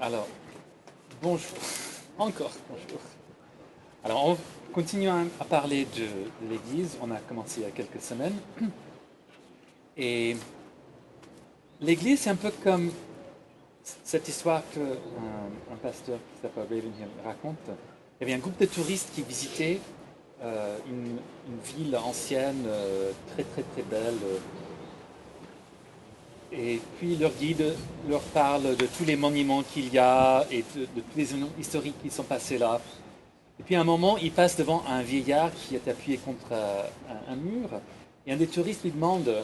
Alors, bonjour. Encore bonjour. Alors, on continue à parler de, l'Église. On a commencé il y a quelques semaines. Et l'Église, c'est un peu comme cette histoire qu'un un pasteur qui s'appelle Ravenhill raconte. Il y avait un groupe de touristes qui visitaient euh, une, une ville ancienne, euh, très très très belle. Et puis leur guide leur parle de tous les monuments qu'il y a et de, tous les événements historiques qui sont passés là. Et puis à un moment, il passe devant un vieillard qui est appuyé contre un, un mur. Et un des touristes lui demande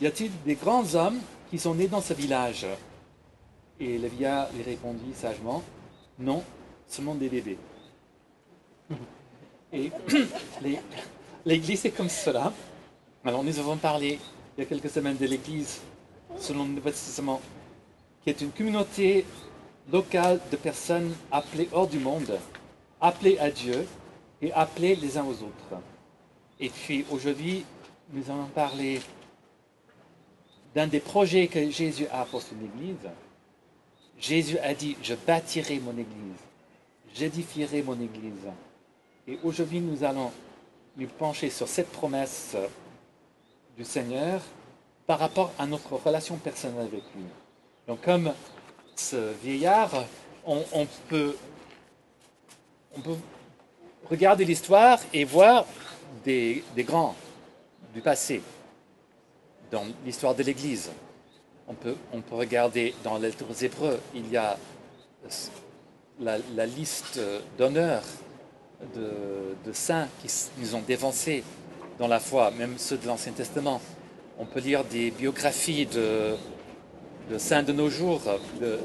Y a-t-il des grands hommes qui sont nés dans ce village? Et le vieillard lui répondit sagement Non, seulement des bébés. Et l'Église est comme cela. Alors nous avons parlé il y a quelques semaines de l'Église selon le Nouveau Testament, qui est une communauté locale de personnes appelées hors du monde, appelées à Dieu et appelées les uns aux autres. Et puis aujourd'hui, nous allons parler d'un des projets que Jésus a pour son Église. Jésus a dit, je bâtirai mon Église, j'édifierai mon Église. Et aujourd'hui, nous allons nous pencher sur cette promesse du Seigneur par rapport à notre relation personnelle avec lui. Donc comme ce vieillard, on, peut, regarder l'histoire et voir des, grands du passé dans l'histoire de l'Église. On peut, regarder dans les Hébreux, il y a la, liste d'honneur de, de saints qui nous ont dévancés dans la foi, même ceux de l'Ancien Testament. On peut lire des biographies de, saints de nos jours, de,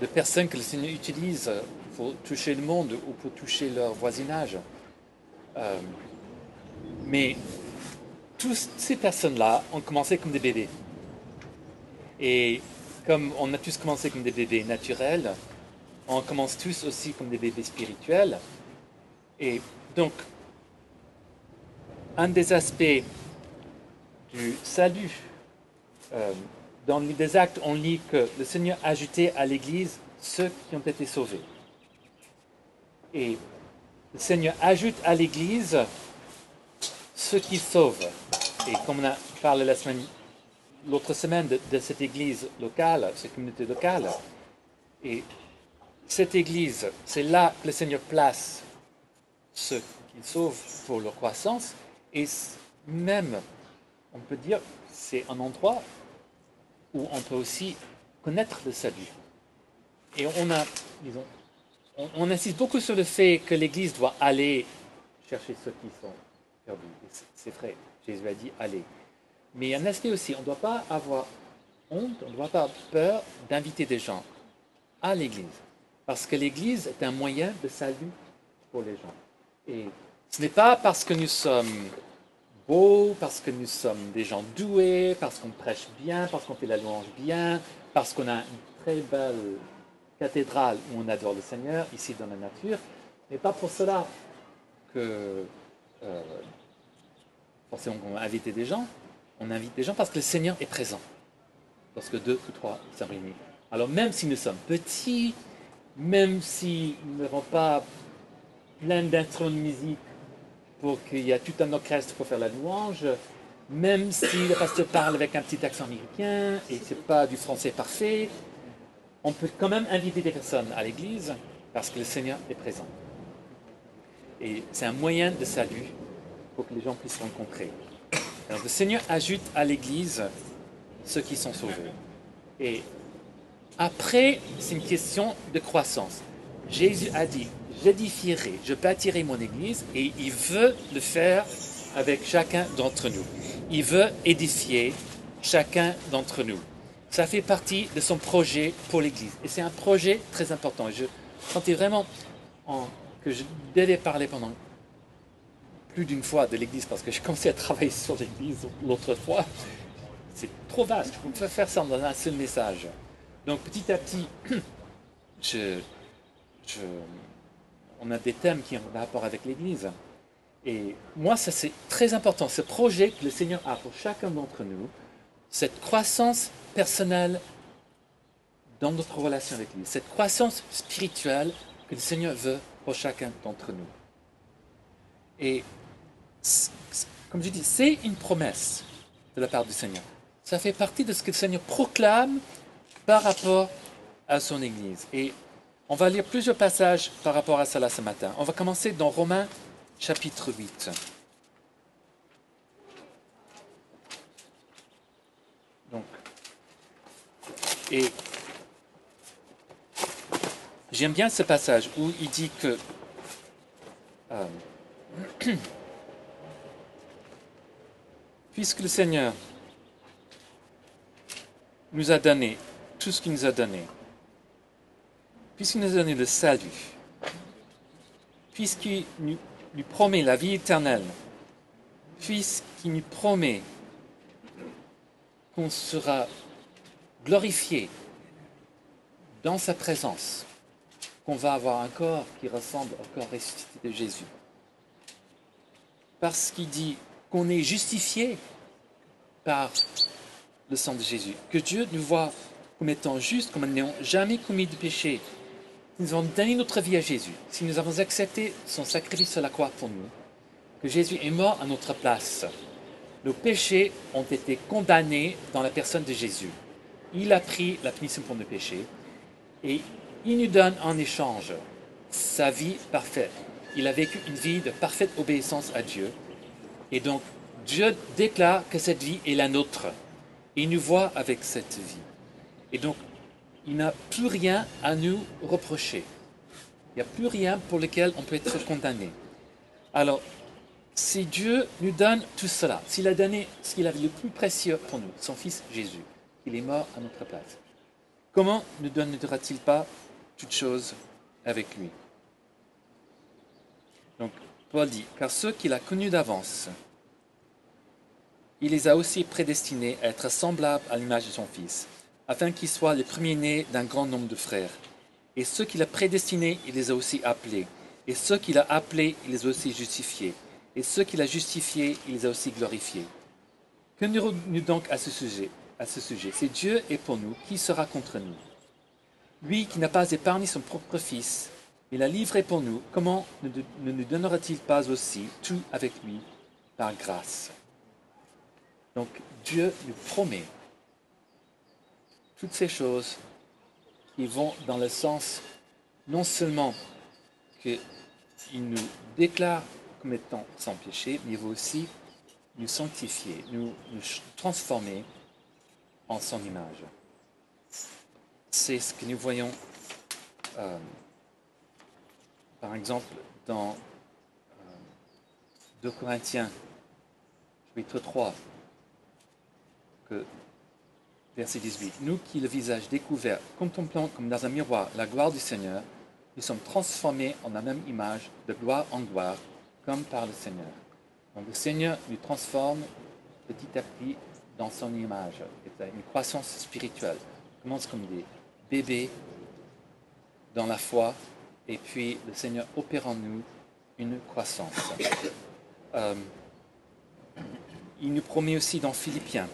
de personnes que le Seigneur utilise pour toucher le monde ou pour toucher leur voisinage. Euh, mais toutes ces personnes-là ont commencé comme des bébés. Et comme on a tous commencé comme des bébés naturels, on commence tous aussi comme des bébés spirituels. Et donc, un des aspects du salut, euh, dans le livre des Actes, on lit que le Seigneur a ajouté à l'Église ceux qui ont été sauvés. Et le Seigneur ajoute à l'Église ceux qui sauvent. Et comme on a parlé la semaine, l'autre semaine de, de cette Église locale, cette communauté locale, et cette Église, c'est là que le Seigneur place ceux qu'il sauve pour leur croissance. Et même, on peut dire, c'est un endroit où on peut aussi connaître le salut. Et on on, insiste beaucoup sur le fait que l'Église doit aller chercher ceux qui sont perdus. C'est vrai, Jésus a dit allez. Mais il y a un aspect aussi, on ne doit pas avoir honte, on ne doit pas avoir peur d'inviter des gens à l'Église. Parce que l'Église est un moyen de salut pour les gens. Et ce n'est pas parce que nous sommes beaux, parce que nous sommes des gens doués, parce qu'on prêche bien, parce qu'on fait la louange bien, parce qu'on a une très belle cathédrale où on adore le Seigneur, ici dans la nature, mais pas pour cela que euh, forcément on va inviter des gens. On invite des gens parce que le Seigneur est présent. Lorsque deux ou trois sont réunis. Alors même si nous sommes petits, même si nous n'avons pas plein d'instruments de musique pour qu'il y ait tout un orchestre pour faire la louange, même si le pasteur parle avec un petit accent américain et c'est pas du français parfait, on peut quand même inviter des personnes à l'église parce que le Seigneur est présent. Et c'est un moyen de salut pour que les gens puissent rencontrer. Alors le Seigneur ajoute à l'église ceux qui sont sauvés. Et après, c'est une question de croissance. Jésus a dit, j'édifierai, je bâtirai mon église et il veut le faire avec chacun d'entre nous. Il veut édifier chacun d'entre nous. Ça fait partie de son projet pour l'église. Et c'est un projet très important. Je sentais vraiment en- que je devais parler pendant plus d'une fois de l'église parce que j'ai commencé à travailler sur l'église l'autre fois. C'est trop vaste. On peut faire ça dans un seul message. Donc petit à petit, je, je- on a des thèmes qui ont rapport avec l'Église. Et moi, ça c'est très important, ce projet que le Seigneur a pour chacun d'entre nous, cette croissance personnelle dans notre relation avec lui. Cette croissance spirituelle que le Seigneur veut pour chacun d'entre nous. Et comme je dis, c'est une promesse de la part du Seigneur. Ça fait partie de ce que le Seigneur proclame par rapport à son Église. Et on va lire plusieurs passages par rapport à cela ce matin. On va commencer dans Romains chapitre 8. Donc, et j'aime bien ce passage où il dit que euh, puisque le Seigneur nous a donné tout ce qu'il nous a donné, puisqu'il nous a donné le salut, puisqu'il nous, promet la vie éternelle, puisqu'il nous promet qu'on sera glorifié dans sa présence, qu'on va avoir un corps qui ressemble au corps ressuscité de Jésus. Parce qu'il dit qu'on est justifié par le sang de Jésus, que Dieu nous voit comme étant justes, comme n'ayant jamais commis de péché. Nous avons donné notre vie à Jésus, si nous avons accepté son sacrifice sur la croix pour nous, que Jésus est mort à notre place, nos péchés ont été condamnés dans la personne de Jésus. Il a pris la punition pour nos péchés et il nous donne en échange sa vie parfaite. Il a vécu une vie de parfaite obéissance à Dieu. Et donc, Dieu déclare que cette vie est la nôtre. Il nous voit avec cette vie. Et donc, il n'a plus rien à nous reprocher. Il n'y a plus rien pour lequel on peut être condamné. Alors, si Dieu nous donne tout cela, s'il a donné ce qu'il avait le plus précieux pour nous, son Fils Jésus, il est mort à notre place, comment ne donnera-t-il pas toutes choses avec lui? Donc, Paul dit, car ceux qu'il a connus d'avance, il les a aussi prédestinés à être semblables à l'image de son Fils, afin qu'ils soient les premiers-nés d'un grand nombre de frères. Et ceux qu'il a prédestinés, il les a aussi appelés. Et ceux qu'il a appelés, il les a aussi justifiés et ceux qu'il a justifiés, il les a aussi glorifiés. Que nous donc à ce sujet à ce sujet? Si Dieu est pour nous, qui sera contre nous? Lui qui n'a pas épargné son propre Fils, il l'a livré pour nous, comment ne nous donnera-t-il pas aussi tout avec lui par grâce? Donc Dieu nous promet toutes ces choses qui vont dans le sens non seulement qu'il nous déclare comme étant sans péché, mais il veut aussi nous sanctifier, nous, transformer en son image. C'est ce que nous voyons, euh, par exemple, dans 2 euh, Corinthiens, chapitre 3, que, verset 18. Nous qui, le visage découvert, contemplons comme dans un miroir la gloire du Seigneur, nous sommes transformés en la même image, de gloire en gloire, comme par le Seigneur. Donc le Seigneur nous transforme petit à petit dans son image. C'est une croissance spirituelle. On commence comme des bébés dans la foi, et puis le Seigneur opère en nous une croissance. Euh, il nous promet aussi dans Philippiens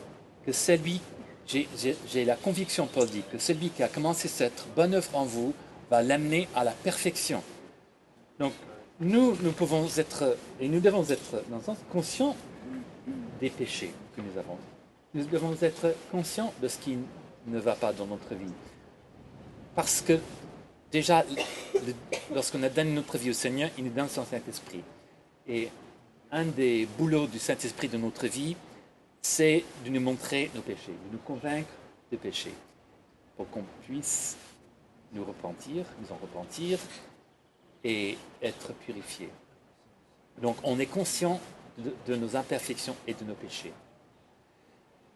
que celui, j'ai la conviction, Paul dit, que celui qui a commencé cette bonne œuvre en vous va l'amener à la perfection. Donc, nous, nous pouvons être, et nous devons être, dans un sens, conscients des péchés que nous avons. Nous devons être conscients de ce qui ne va pas dans notre vie. Parce que déjà, lorsqu'on a donné notre vie au Seigneur, il nous donne son Saint-Esprit. Et un des boulots du Saint-Esprit de notre vie, c'est de nous montrer nos péchés, de nous convaincre des péchés, pour qu'on puisse nous repentir, nous en repentir, et être purifié. Donc on est conscient de, nos imperfections et de nos péchés.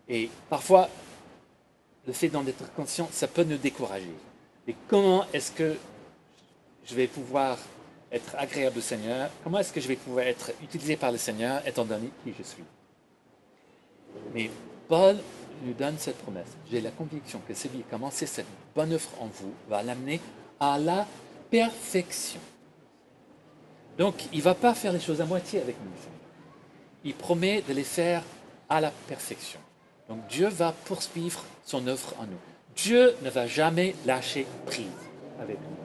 Et parfois, le fait d'en être conscient, ça peut nous décourager. Et comment est-ce que je vais pouvoir être agréable au Seigneur? Comment est-ce que je vais pouvoir être utilisé par le Seigneur étant donné qui je suis? Mais Paul nous donne cette promesse. J'ai la conviction que celui qui a commencé cette bonne œuvre en vous va l'amener à la perfection. Donc, il ne va pas faire les choses à moitié avec nous. Il promet de les faire à la perfection. Donc, Dieu va poursuivre son œuvre en nous. Dieu ne va jamais lâcher prise avec nous.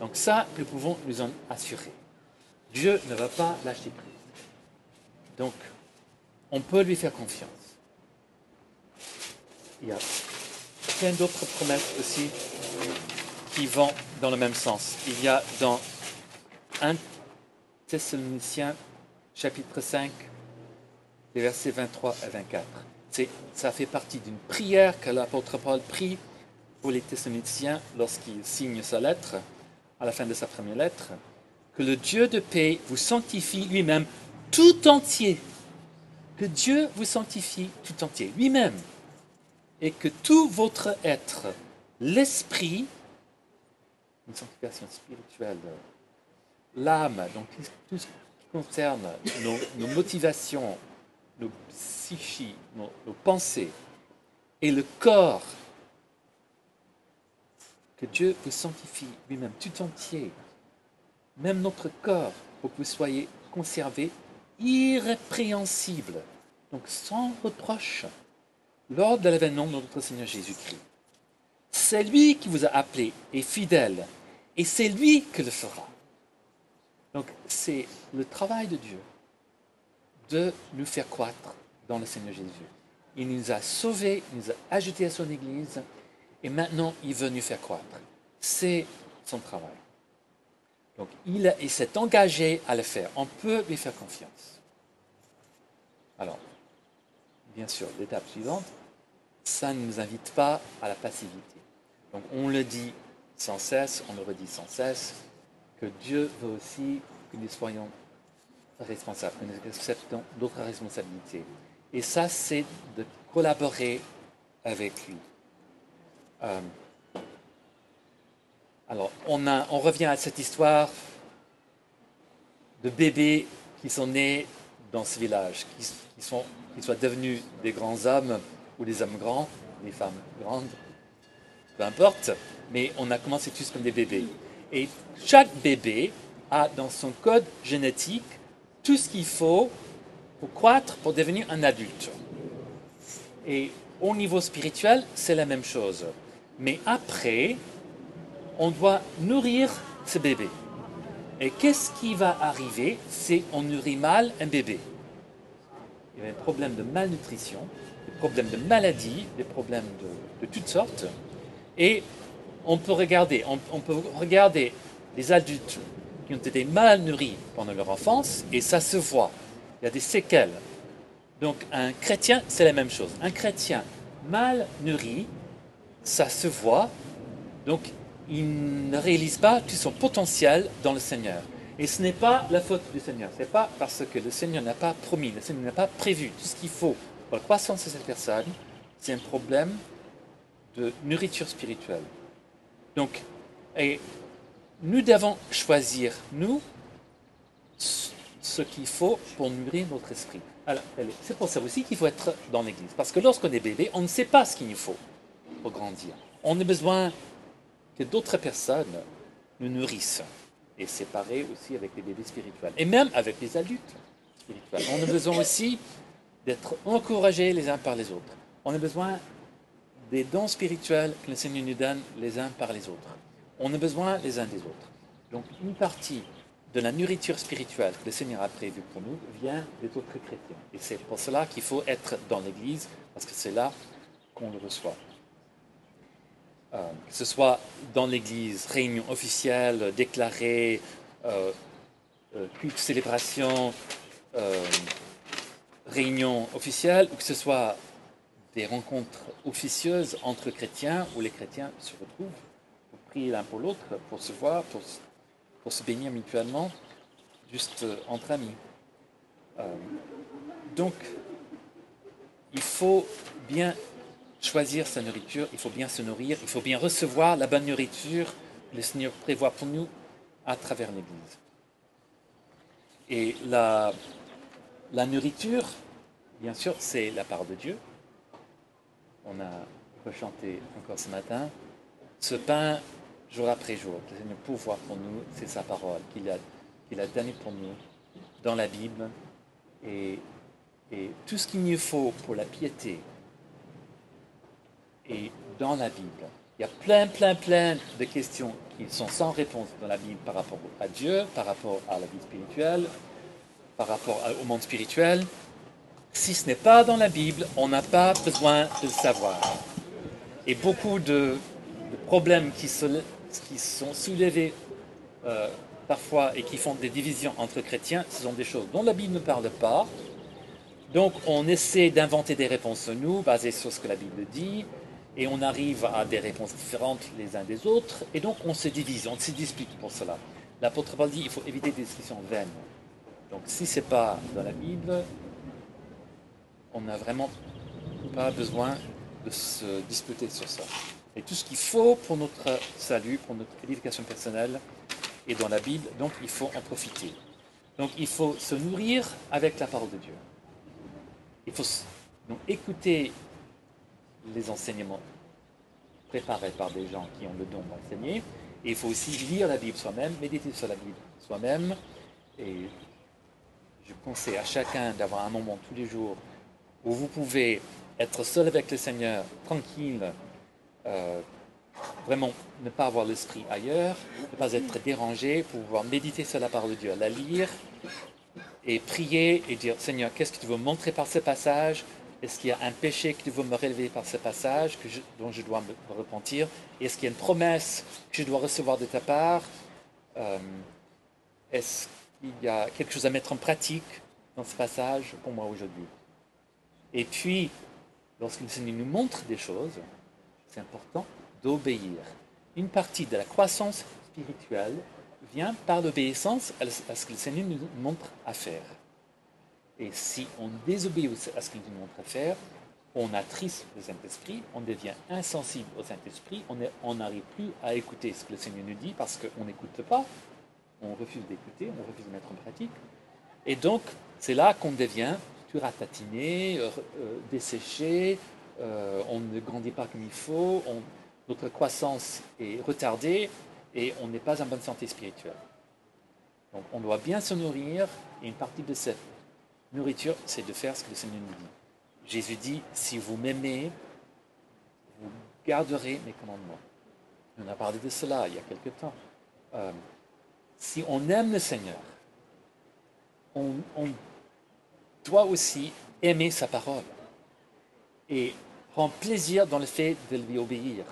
Donc ça, nous pouvons nous en assurer. Dieu ne va pas lâcher prise. Donc, on peut lui faire confiance. Il y a plein d'autres promesses aussi qui vont dans le même sens. Il y a dans 1 Thessaloniciens chapitre 5, les versets 23 à 24. Ça fait partie d'une prière que l'apôtre Paul prie pour les Thessaloniciens lorsqu'il signe sa lettre, à la fin de sa première lettre, que le Dieu de paix vous sanctifie lui-même tout entier. Que Dieu vous sanctifie tout entier, lui-même. Et que tout votre être, l'esprit, une sanctification spirituelle, l'âme, donc tout ce qui concerne nos, motivations, nos psychies, nos, nos pensées, et le corps, que Dieu vous sanctifie lui-même tout entier, même notre corps, pour que vous soyez conservés irrépréhensibles, donc sans reproche, lors de l'événement de notre Seigneur Jésus-Christ. C'est lui qui vous a appelé et fidèle, et c'est lui qui le fera. Donc c'est le travail de Dieu de nous faire croître dans le Seigneur Jésus. Il nous a sauvés, il nous a ajoutés à son Église, et maintenant il veut nous faire croître. C'est son travail. Donc il, s'est engagé à le faire. On peut lui faire confiance. Alors, bien sûr, l'étape suivante, ça ne nous invite pas à la passivité. Donc on le dit sans cesse, on le redit sans cesse, que Dieu veut aussi que nous soyons responsables, que nous acceptons d'autres responsabilités. Et ça, c'est de collaborer avec lui. Euh, alors, on, revient à cette histoire de bébés qui sont nés dans ce village, qui, sont, soient devenus des grands hommes ou des hommes grands, des femmes grandes, peu importe, mais on a commencé tous comme des bébés. Et chaque bébé a dans son code génétique tout ce qu'il faut pour croître, pour devenir un adulte. Et au niveau spirituel, c'est la même chose. Mais après, on doit nourrir ce bébé. Et qu'est-ce qui va arriver si on nourrit mal un bébé? Il y a des problèmes de malnutrition, des problèmes de maladie, des problèmes de, toutes sortes. Et on peut regarder, on, peut regarder les adultes qui ont été mal nourris pendant leur enfance et ça se voit. Il y a des séquelles. Donc un chrétien, c'est la même chose. Un chrétien mal nourri, ça se voit. Donc il ne réalise pas tout son potentiel dans le Seigneur. Et ce n'est pas la faute du Seigneur. Ce n'est pas parce que le Seigneur n'a pas promis, le Seigneur n'a pas prévu tout ce qu'il faut pour la croissance de cette personne. C'est un problème de nourriture spirituelle. Donc, nous devons choisir, nous, ce qu'il faut pour nourrir notre esprit. C'est pour ça aussi qu'il faut être dans l'Église. Parce que lorsqu'on est bébé, on ne sait pas ce qu'il nous faut pour grandir. On a besoin que d'autres personnes nous nourrissent. Et c'est pareil aussi avec les bébés spirituels. Et même avec les adultes spirituels. On a besoin aussi d'être encouragés les uns par les autres. On a besoin des dons spirituels que le Seigneur nous donne les uns par les autres. On a besoin les uns des autres. Donc une partie de la nourriture spirituelle que le Seigneur a prévue pour nous vient des autres chrétiens. Et c'est pour cela qu'il faut être dans l'Église, parce que c'est là qu'on le reçoit. Euh, que ce soit dans l'Église, réunion officielle, déclarée, euh, euh, culte, célébration, réunion officielle, ou que ce soit des rencontres officieuses entre chrétiens où les chrétiens se retrouvent pour prier l'un pour l'autre, pour se voir, pour, se bénir mutuellement, juste entre amis. Donc, il faut bien choisir sa nourriture, il faut bien se nourrir, il faut bien recevoir la bonne nourriture que le Seigneur prévoit pour nous à travers l'Église. Et la, nourriture, bien sûr, c'est la part de Dieu, on a rechanté encore ce matin, ce pain jour après jour, le Seigneur pouvoir pour nous, c'est sa parole qu'il a, a donnée pour nous dans la Bible. Et tout ce qu'il nous faut pour la piété et dans la Bible. Il y a plein, plein, plein de questions qui sont sans réponse dans la Bible par rapport à Dieu, par rapport à la vie spirituelle, par rapport au monde spirituel. Si ce n'est pas dans la Bible, on n'a pas besoin de le savoir. Et beaucoup de, problèmes qui, sont soulevés euh, parfois et qui font des divisions entre chrétiens, ce sont des choses dont la Bible ne parle pas. Donc on essaie d'inventer des réponses nous, basées sur ce que la Bible dit, et on arrive à des réponses différentes les uns des autres, et donc on se divise, on se dispute pour cela. L'apôtre Paul dit il faut éviter des discussions vaines. Donc si ce n'est pas dans la Bible, on n'a vraiment pas besoin de se disputer sur ça. Et tout ce qu'il faut pour notre salut, pour notre éducation personnelle, est dans la Bible, donc il faut en profiter. Donc il faut se nourrir avec la parole de Dieu. Il faut donc écouter les enseignements préparés par des gens qui ont le don d'enseigner. Et il faut aussi lire la Bible soi-même, méditer sur la Bible soi-même. Et je conseille à chacun d'avoir un moment tous les jours où vous pouvez être seul avec le Seigneur, tranquille, euh, vraiment ne pas avoir l'esprit ailleurs, ne pas être dérangé, pouvoir méditer sur la parole de Dieu, la lire et prier et dire Seigneur, qu'est-ce que tu veux montrer par ce passage? Est-ce qu'il y a un péché que tu veux me relever par ce passage dont je dois me repentir? Est-ce qu'il y a une promesse que je dois recevoir de ta part? Euh, Est-ce qu'il y a quelque chose à mettre en pratique dans ce passage pour moi aujourd'hui? Et puis, lorsque le Seigneur nous montre des choses, c'est important d'obéir. Une partie de la croissance spirituelle vient par l'obéissance à ce que le Seigneur nous montre à faire. Et si on désobéit à ce qu'il nous montre à faire, on attriste le Saint-Esprit, on devient insensible au Saint-Esprit, on n'arrive plus à écouter ce que le Seigneur nous dit parce qu'on n'écoute pas, on refuse d'écouter, on refuse de mettre en pratique. Et donc, c'est là qu'on devient ratatiné, euh, euh, desséché, euh, on ne grandit pas comme il faut, notre croissance est retardée et on n'est pas en bonne santé spirituelle. Donc on doit bien se nourrir et une partie de cette nourriture, c'est de faire ce que le Seigneur nous dit. Jésus dit, si vous m'aimez, vous garderez mes commandements. On a parlé de cela il y a quelque temps. Euh, si on aime le Seigneur, on, doit aussi aimer sa parole et prendre plaisir dans le fait de lui obéir.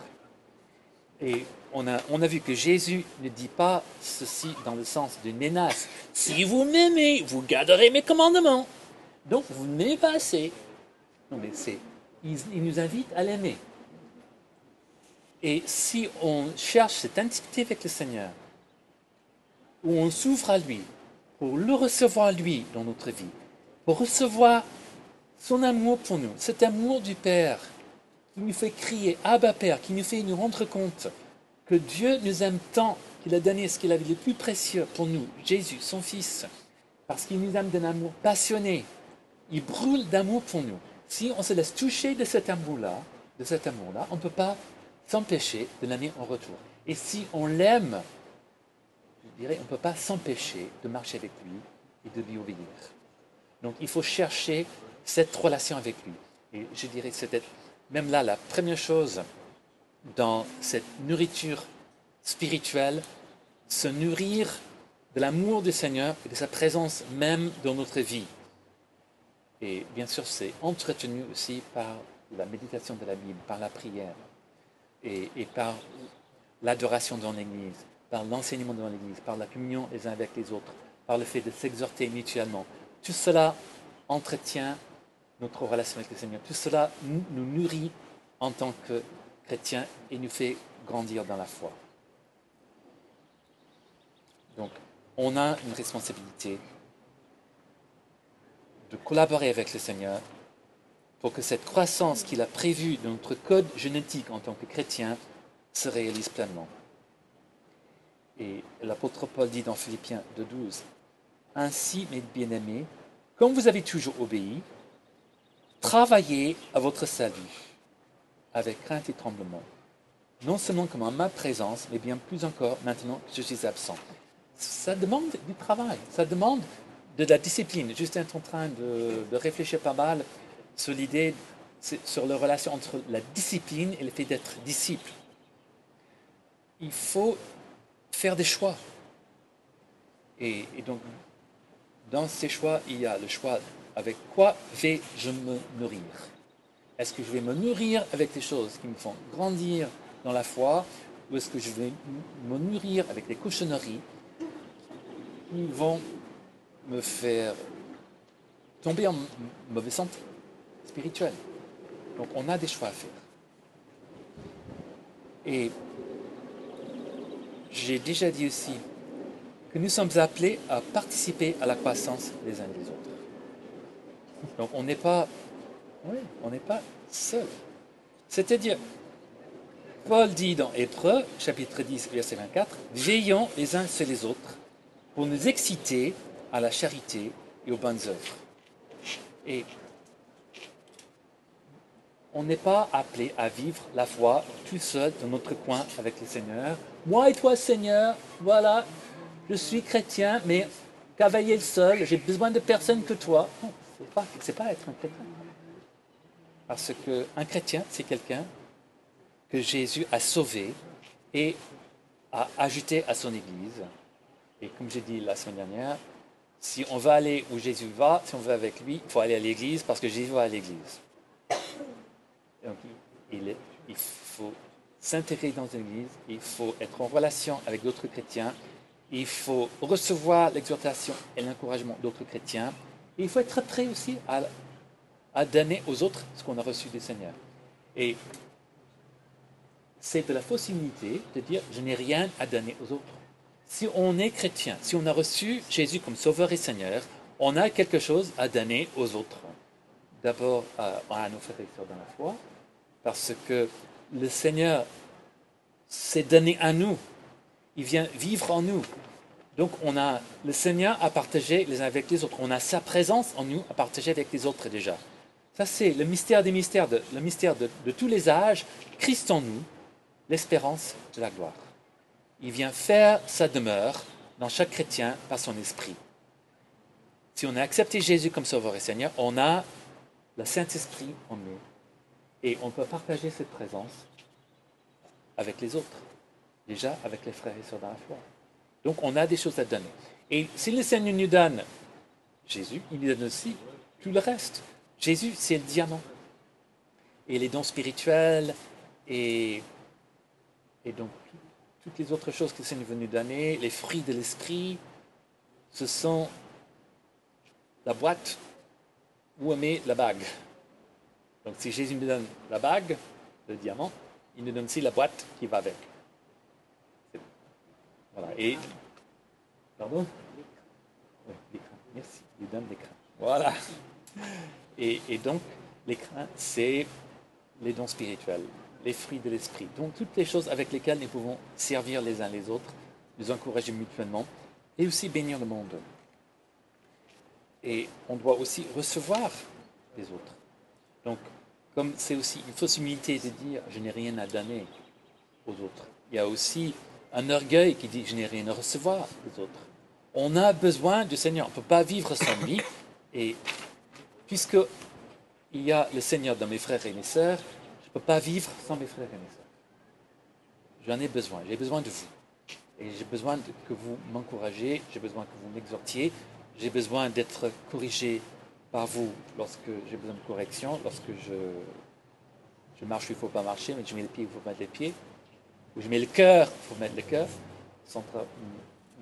On a, on a vu que Jésus ne dit pas ceci dans le sens d'une menace. Si vous m'aimez, vous garderez mes commandements. Donc vous ne m'aimez pas assez. Non, mais c'est, il, il nous invite à l'aimer. Et si on cherche cette intimité avec le Seigneur, où on s'ouvre à lui, pour le recevoir lui dans notre vie, pour recevoir son amour pour nous, cet amour du Père, qui nous fait crier Abba Père, qui nous fait nous rendre compte que Dieu nous aime tant qu'il a donné ce qu'il avait de plus précieux pour nous, Jésus, son Fils, parce qu'il nous aime d'un amour passionné. Il brûle d'amour pour nous. Si on se laisse toucher de cet amour-là, de cet amour-là, on ne peut pas s'empêcher de l'aimer en retour. Et si on l'aime, je dirais, on ne peut pas s'empêcher de marcher avec lui et de lui obéir. Donc il faut chercher cette relation avec lui. Et je dirais c'était même là, la première chose dans cette nourriture spirituelle, se nourrir de l'amour du Seigneur et de sa présence même dans notre vie. Et bien sûr, c'est entretenu aussi par la méditation de la Bible, par la prière et, par l'adoration dans l'Église, par l'enseignement dans l'Église, par la communion les uns avec les autres, par le fait de s'exhorter mutuellement. Tout cela entretient notre relation avec le Seigneur. Tout cela nous nourrit en tant que chrétiens et nous fait grandir dans la foi. Donc, on a une responsabilité de collaborer avec le Seigneur pour que cette croissance qu'il a prévue dans notre code génétique en tant que chrétien se réalise pleinement. Et l'apôtre Paul dit dans Philippiens 2.12, Ainsi, mes bien-aimés, comme vous avez toujours obéi, Travaillez à votre salut avec crainte et tremblement, non seulement comme en ma présence, mais bien plus encore maintenant que je suis absent. Ça demande du travail, ça demande de la discipline. Juste en train de, réfléchir pas mal sur l'idée sur la relation entre la discipline et le fait d'être disciple. Il faut faire des choix. Et donc, dans ces choix, il y a le choix avec quoi vais-je me nourrir? Est-ce que je vais me nourrir avec des choses qui me font grandir dans la foi ou est-ce que je vais me nourrir avec des cochonneries qui vont me faire tomber en mauvaise santé spirituelle Donc on a des choix à faire. Et j'ai déjà dit aussi que nous sommes appelés à participer à la croissance les uns des autres. Donc on n'est pas, on n'est pas seul. C'est-à-dire, Paul dit dans Hébreux, chapitre 10, verset 24, Veillons les uns sur les autres pour nous exciter à la charité et aux bonnes œuvres. Et on n'est pas appelé à vivre la foi tout seul dans notre coin avec le Seigneur. Moi et toi, Seigneur, voilà, je suis chrétien, mais cavalier seul, j'ai besoin de personne que toi. Non, pas, c'est pas être un chrétien. Parce qu'un chrétien, c'est quelqu'un que Jésus a sauvé et a ajouté à son Église. Et comme j'ai dit la semaine dernière, si on veut aller où Jésus va, si on veut avec lui, il faut aller à l'Église parce que Jésus va à l'Église. Donc, il, il faut s'intégrer dans une Église, il faut être en relation avec d'autres chrétiens, il faut recevoir l'exhortation et l'encouragement d'autres chrétiens, et il faut être prêt aussi à, à donner aux autres ce qu'on a reçu du Seigneur. Et c'est de la fausse humilité de dire je n'ai rien à donner aux autres. Si on est chrétien, si on a reçu Jésus comme Sauveur et Seigneur, on a quelque chose à donner aux autres. D'abord à, à nos frères et sœurs dans la foi, parce que le Seigneur s'est donné à nous. Il vient vivre en nous. Donc on a le Seigneur à partager les uns avec les autres. On a sa présence en nous à partager avec les autres déjà. Ça c'est le mystère des mystères, le mystère de, de tous les âges. Christ en nous, l'espérance de la gloire. Il vient faire sa demeure dans chaque chrétien par son esprit. Si on a accepté Jésus comme Sauveur et Seigneur, on a le Saint-Esprit en nous. Et on peut partager cette présence avec les autres, déjà avec les frères et sœurs dans la foi. Donc on a des choses à donner. Et si le Seigneur nous donne Jésus, il nous donne aussi tout le reste. Jésus, c'est le diamant. Et les dons spirituels et et donc, toutes les autres choses que le Seigneur est venu donner, les fruits de l'esprit, ce sont la boîte où on met la bague. Donc, si Jésus nous donne la bague, le diamant, il nous donne aussi la boîte qui va avec. Voilà. Et. Pardon? Oui, l'écran. Merci. Il donne l'écran. Voilà. Et, donc, l'écran, c'est les dons spirituels les fruits de l'esprit. Donc toutes les choses avec lesquelles nous pouvons servir les uns les autres, nous encourager mutuellement et aussi bénir le monde. Et on doit aussi recevoir les autres. Donc, comme c'est aussi une fausse humilité de dire je n'ai rien à donner aux autres, il y a aussi un orgueil qui dit je n'ai rien à recevoir des autres. On a besoin du Seigneur, on ne peut pas vivre sans lui. Et puisque il y a le Seigneur dans mes frères et mes sœurs, je ne peux pas vivre sans mes frères et mes sœurs. J'en ai besoin. J'ai besoin de vous. Et j'ai besoin que vous m'encouragez, j'ai besoin que vous m'exhortiez, j'ai besoin d'être corrigé par vous lorsque j'ai besoin de correction, lorsque je, je marche où il ne faut pas marcher, mais je mets les pieds où il faut mettre les pieds, ou je mets le cœur il faut mettre le cœur. Sandra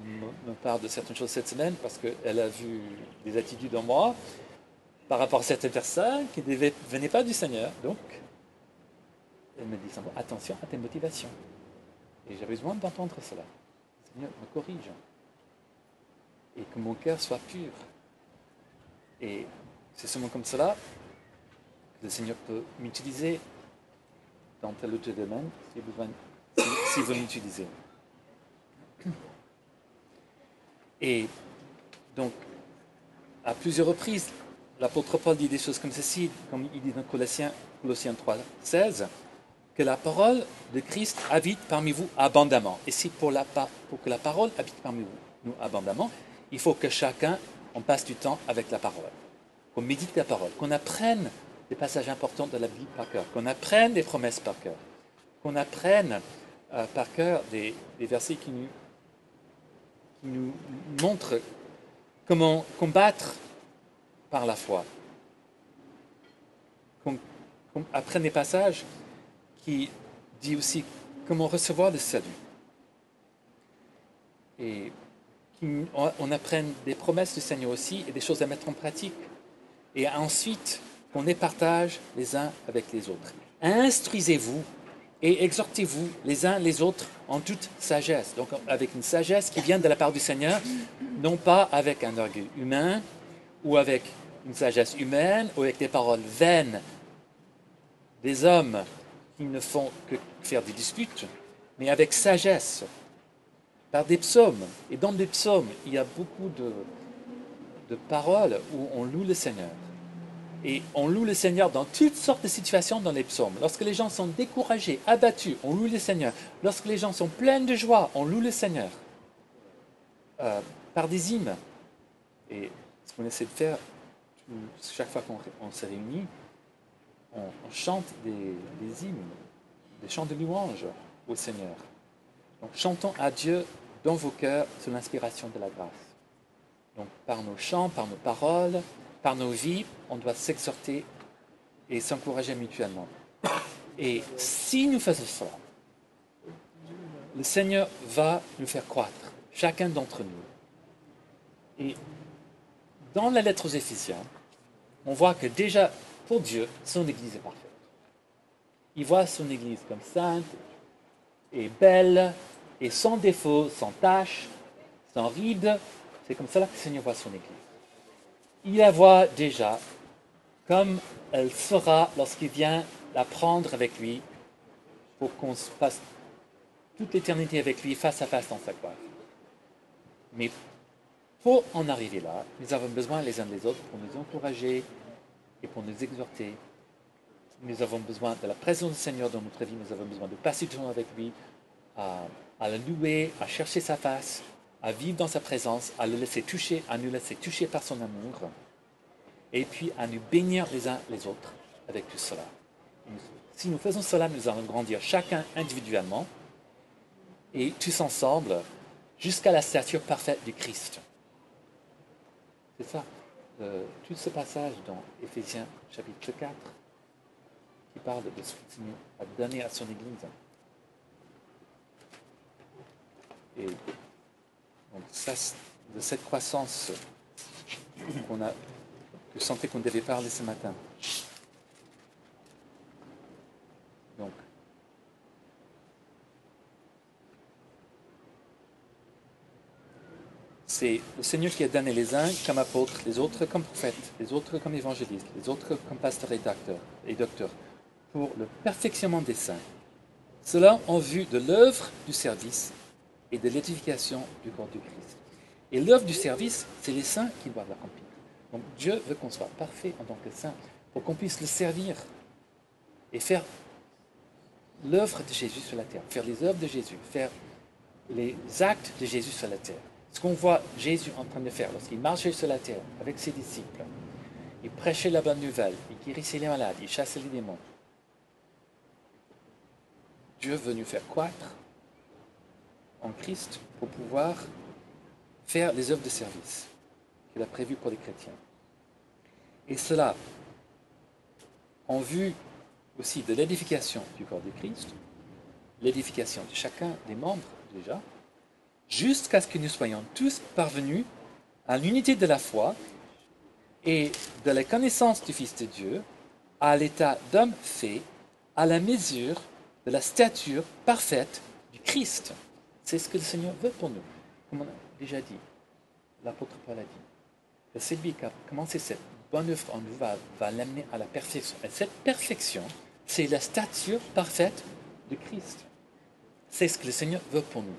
me parle de certaines choses cette semaine parce qu'elle a vu des attitudes en moi par rapport à certaines personnes qui ne venaient pas du Seigneur. Donc, elle me dit attention à tes motivations. Et j'ai besoin d'entendre cela. Le Seigneur me corrige. Et que mon cœur soit pur. Et c'est seulement comme cela que le Seigneur peut m'utiliser dans tel ou tel domaine s'il si, veut m'utiliser. Et donc, à plusieurs reprises, l'apôtre Paul dit des choses comme ceci, comme il dit dans Colossiens, Colossiens 3, 16 que la parole de Christ habite parmi vous abondamment. Et si pour, que la parole habite parmi vous, nous abondamment, il faut que chacun, on passe du temps avec la parole, qu'on médite la parole, qu'on apprenne des passages importants de la Bible par cœur, qu'on apprenne des promesses par cœur, qu'on apprenne euh, par cœur des, versets qui nous montrent comment combattre par la foi. Qu'on qu'on apprenne des passages qui disent aussi comment recevoir le salut. Et qu'on on apprenne des promesses du Seigneur aussi et des choses à mettre en pratique. Et ensuite, qu'on les partage les uns avec les autres. Instruisez-vous et exhortez-vous les uns les autres en toute sagesse. Donc avec une sagesse qui vient de la part du Seigneur, non pas avec un orgueil humain ou avec une sagesse humaine ou avec des paroles vaines des hommes qui ne font que faire des disputes, mais avec sagesse, par des psaumes. Et dans des psaumes, il y a beaucoup de, de paroles où on loue le Seigneur. Et on loue le Seigneur dans toutes sortes de situations dans les psaumes. Lorsque les gens sont découragés, abattus, on loue le Seigneur. Lorsque les gens sont pleins de joie, on loue le Seigneur. Euh, par des hymnes. Et qu'on essaie de faire, chaque fois qu'on on se réunit, on, chante des, hymnes, des chants de louange au Seigneur. Donc chantons à Dieu dans vos cœurs sous l'inspiration de la grâce. Donc par nos chants, par nos paroles, par nos vies, on doit s'exhorter et s'encourager mutuellement. Et si nous faisons cela, le Seigneur va nous faire croître, chacun d'entre nous. Dans la lettre aux Éphésiens, on voit que déjà, pour Dieu, son Église est parfaite. Il voit son Église comme sainte et belle et sans défaut, sans tache, sans ride. C'est comme cela que le Seigneur voit son Église. Il la voit déjà comme elle sera lorsqu'il vient la prendre avec lui pour qu'on se passe toute l'éternité avec lui face à face dans sa gloire. Mais pour en arriver là, nous avons besoin les uns des autres pour nous encourager et pour nous exhorter. Nous avons besoin de la présence du Seigneur dans notre vie, nous avons besoin de passer du temps avec lui, à, le louer, à chercher sa face, à vivre dans sa présence, à le laisser toucher, à nous laisser toucher par son amour, et puis à nous bénir les uns les autres avec tout cela. Si nous faisons cela, nous allons grandir chacun individuellement et tous ensemble jusqu'à la stature parfaite du Christ. C'est ça, euh, tout ce passage dans Éphésiens chapitre 4 qui parle de ce Seigneur a donné à son Église. Et donc ça, de cette croissance a, que je sentais qu'on devait parler ce matin. Donc, c'est le Seigneur qui a donné les uns comme apôtres, les autres comme prophètes, les autres comme évangélistes, les autres comme pasteurs et docteurs, et docteurs pour le perfectionnement des saints. Cela en vue de l'œuvre du service et de l'édification du corps du Christ. Et l'œuvre du service, c'est les saints qui doivent l'accomplir. Donc Dieu veut qu'on soit parfait en tant que saint pour qu'on puisse le servir et faire l'œuvre de Jésus sur la terre, faire les œuvres de Jésus, faire les actes de Jésus sur la terre. Ce qu'on voit Jésus en train de faire lorsqu'il marchait sur la terre avec ses disciples, il prêchait la bonne nouvelle, il guérissait les malades, il chassait les démons. Dieu veut nous faire croître en Christ pour pouvoir faire les œuvres de service qu'il a prévues pour les chrétiens. Et cela en vue aussi de l'édification du corps de Christ, l'édification de chacun des membres déjà, jusqu'à ce que nous soyons tous parvenus à l'unité de la foi et de la connaissance du Fils de Dieu, à l'état d'homme fait, à la mesure de la stature parfaite du Christ. C'est ce que le Seigneur veut pour nous. Comme on a déjà dit, l'apôtre Paul a dit, que celui qui a commencé cette bonne œuvre en nous va, l'amener à la perfection. Et cette perfection, c'est la stature parfaite de Christ. C'est ce que le Seigneur veut pour nous.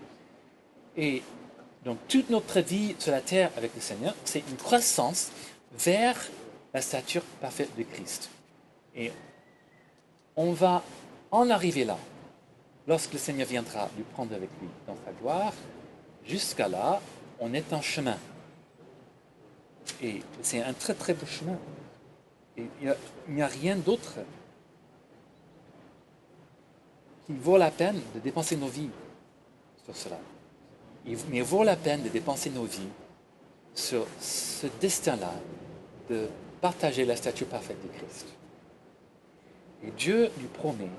Et donc toute notre vie sur la terre avec le Seigneur, c'est une croissance vers la stature parfaite de Christ. Et on va en arriver là, lorsque le Seigneur viendra lui prendre avec lui dans sa gloire. Jusqu'à là, on est en chemin. Et c'est un très très beau chemin. Et il n'y a, a rien d'autre qui vaut la peine de dépenser nos vies sur cela. Il- vaut la peine de dépenser nos vies sur ce destin-là, de partager la stature parfaite de Christ. Et Dieu nous promet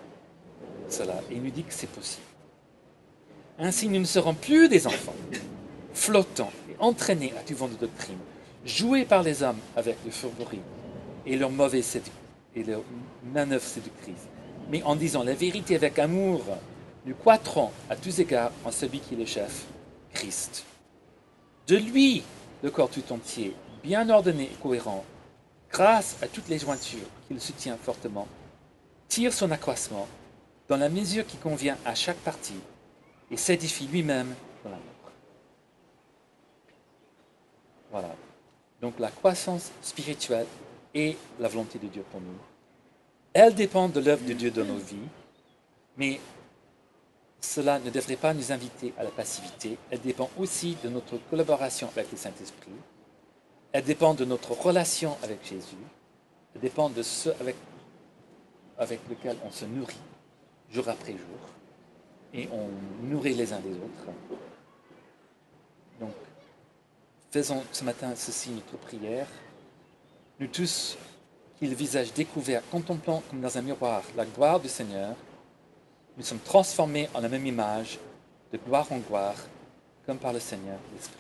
cela et nous dit que c'est possible. Ainsi, nous ne serons plus des enfants, flottants et entraînés à tout vent de doctrine, joués par les hommes avec le fourberie et leur mauvaise sédu- et leur manœuvre séductrice. Mais en disant la vérité avec amour, nous croîtrons à tous égards en celui qui est le chef, Christ. De lui, le corps tout entier, bien ordonné et cohérent, grâce à toutes les jointures qui le soutient fortement, tire son accroissement dans la mesure qui convient à chaque partie et s'édifie lui-même dans l'amour. Voilà. Donc la croissance spirituelle est la volonté de Dieu pour nous. Elle dépend de l'œuvre de Dieu dans nos vies, mais cela ne devrait pas nous inviter à la passivité. Elle dépend aussi de notre collaboration avec le Saint-Esprit. Elle dépend de notre relation avec Jésus. Elle dépend de ce avec, avec lequel on se nourrit jour après jour. Et on nourrit les uns les autres. Donc, faisons ce matin ceci notre prière. Nous tous, qui le visage découvert, contemplant comme dans un miroir la gloire du Seigneur, nous sommes transformés en la même image, de gloire en gloire, comme par le Seigneur l'Esprit.